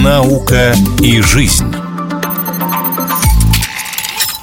Наука и жизнь.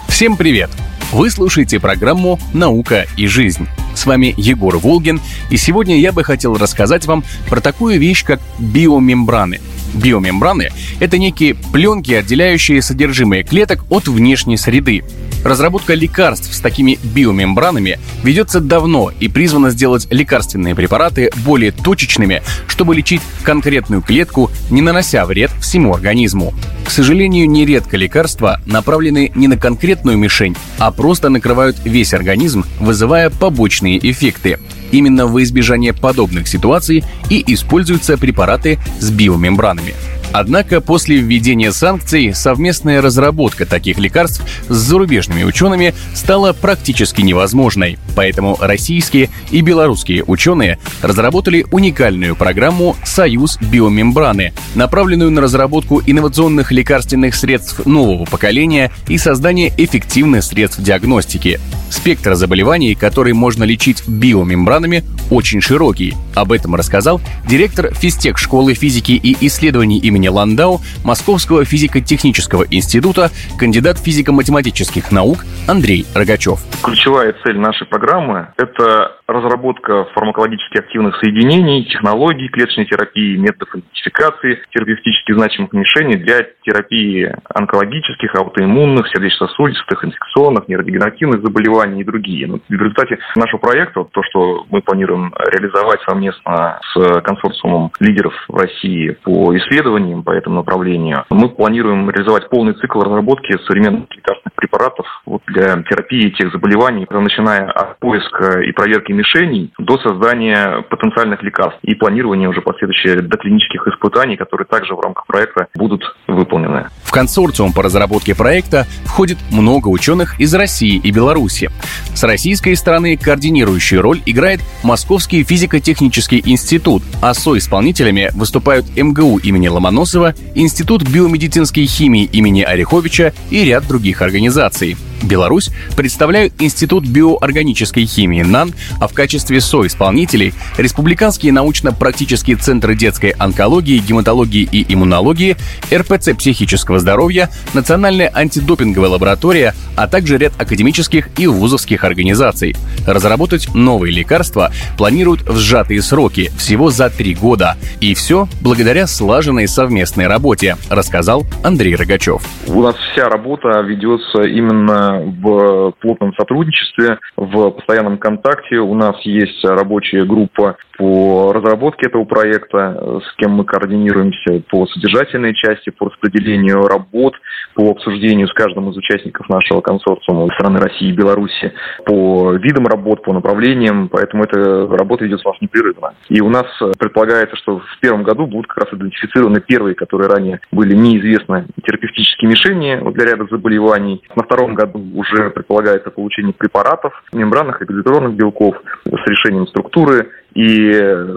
Всем привет! Вы слушаете программу «Наука и жизнь». С вами Егор Волгин, и сегодня я бы хотел рассказать вам про такую вещь, как биомембраны – Биомембраны — это некие пленки, отделяющие содержимое клеток от внешней среды. Разработка лекарств с такими биомембранами ведется давно и призвана сделать лекарственные препараты более точечными, чтобы лечить конкретную клетку, не нанося вред всему организму. К сожалению, нередко лекарства направлены не на конкретную мишень, а просто накрывают весь организм, вызывая побочные эффекты. Именно во избежание подобных ситуаций и используются препараты с биомембранами. Однако после введения санкций совместная разработка таких лекарств с зарубежными учеными стала практически невозможной. Поэтому российские и белорусские ученые разработали уникальную программу «Союз биомембраны», направленную на разработку инновационных лекарственных средств нового поколения и создание эффективных средств диагностики. Спектр заболеваний, которые можно лечить биомембранами, очень широкий. Об этом рассказал директор физтех школы физики и исследований имени Ландау Московского физико-технического института, кандидат физико-математических наук Андрей Рогачев. Ключевая цель нашей программы – это разработка фармакологически активных соединений, технологий клеточной терапии, методов идентификации терапевтически значимых мишеней для терапии онкологических, аутоиммунных, сердечно-сосудистых, инфекционных, нейродегенеративных заболеваний и другие. Но в результате нашего проекта, то, что мы планируем реализовать совместно с консорциумом лидеров России по исследованиям по этому направлению, мы планируем реализовать полный цикл разработки современных лекарственных препаратов вот, для терапии тех заболеваний, начиная от поиска и проверки мишеней до создания потенциальных лекарств и планирования уже последующих доклинических испытаний, которые также в рамках проекта будут выполнены. В консорциум по разработке проекта входит много ученых из России и Беларуси. С российской стороны координирующую роль играет Московский физико-технический институт, а со-исполнителями выступают МГУ имени Ломоносова, Институт биомедицинской химии имени Ореховича и ряд других организаций. Беларусь представляют Институт биоорганической химии НАН, а в качестве соисполнителей – Республиканские научно-практические центры детской онкологии, гематологии и иммунологии, РПЦ психического здоровья, Национальная антидопинговая лаборатория, а также ряд академических и вузовских организаций. Разработать новые лекарства планируют в сжатые сроки, всего за три года. И все благодаря слаженной совместной работе, рассказал Андрей Рогачев. У нас вся работа ведется именно в плотном сотрудничестве, в постоянном контакте. У нас есть рабочая группа по разработке этого проекта, с кем мы координируемся по содержательной части, по распределению работ, по обсуждению с каждым из участников нашего консорциума страны России и Беларуси по видам работ, по направлениям, поэтому эта работа идет у нас непрерывно. И у нас предполагается, что в первом году будут как раз идентифицированы первые, которые ранее были неизвестны терапевтические мишени для ряда заболеваний. На втором году уже предполагается получение препаратов, мембранных газотеронных белков с решением структуры. И,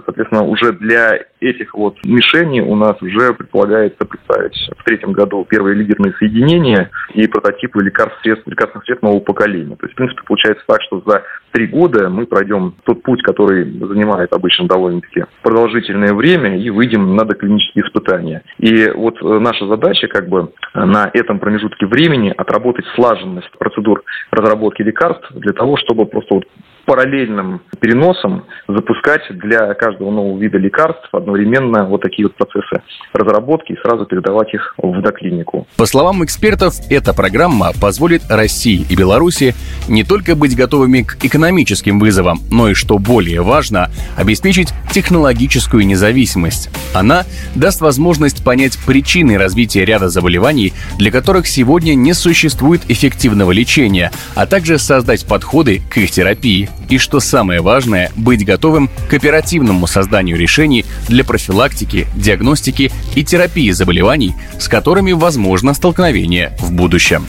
соответственно, уже для этих вот мишеней у нас уже предполагается представить в третьем году первые лидерные соединения и прототипы лекарств, средств, лекарственных средств нового поколения. То есть, в принципе, получается так, что за три года мы пройдем тот путь, который занимает обычно довольно-таки продолжительное время, и выйдем на доклинические испытания. И вот наша задача как бы на этом промежутке времени отработать слаженность процедур разработки лекарств для того, чтобы просто вот параллельным переносом запускать для каждого нового вида лекарств одновременно вот такие вот процессы разработки и сразу передавать их в доклинику. По словам экспертов, эта программа позволит России и Беларуси не только быть готовыми к экономическим вызовам, но и, что более важно, обеспечить технологическую независимость. Она даст возможность понять причины развития ряда заболеваний, для которых сегодня не существует эффективного лечения, а также создать подходы к их терапии и, что самое важное, быть готовым к оперативному созданию решений для профилактики, диагностики и терапии заболеваний, с которыми возможно столкновение в будущем.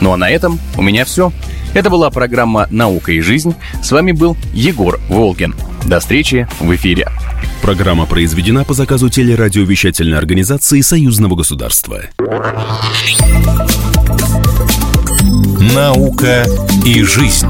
Ну а на этом у меня все. Это была программа «Наука и жизнь». С вами был Егор Волгин. До встречи в эфире. Программа произведена по заказу телерадиовещательной организации Союзного государства. «Наука и жизнь»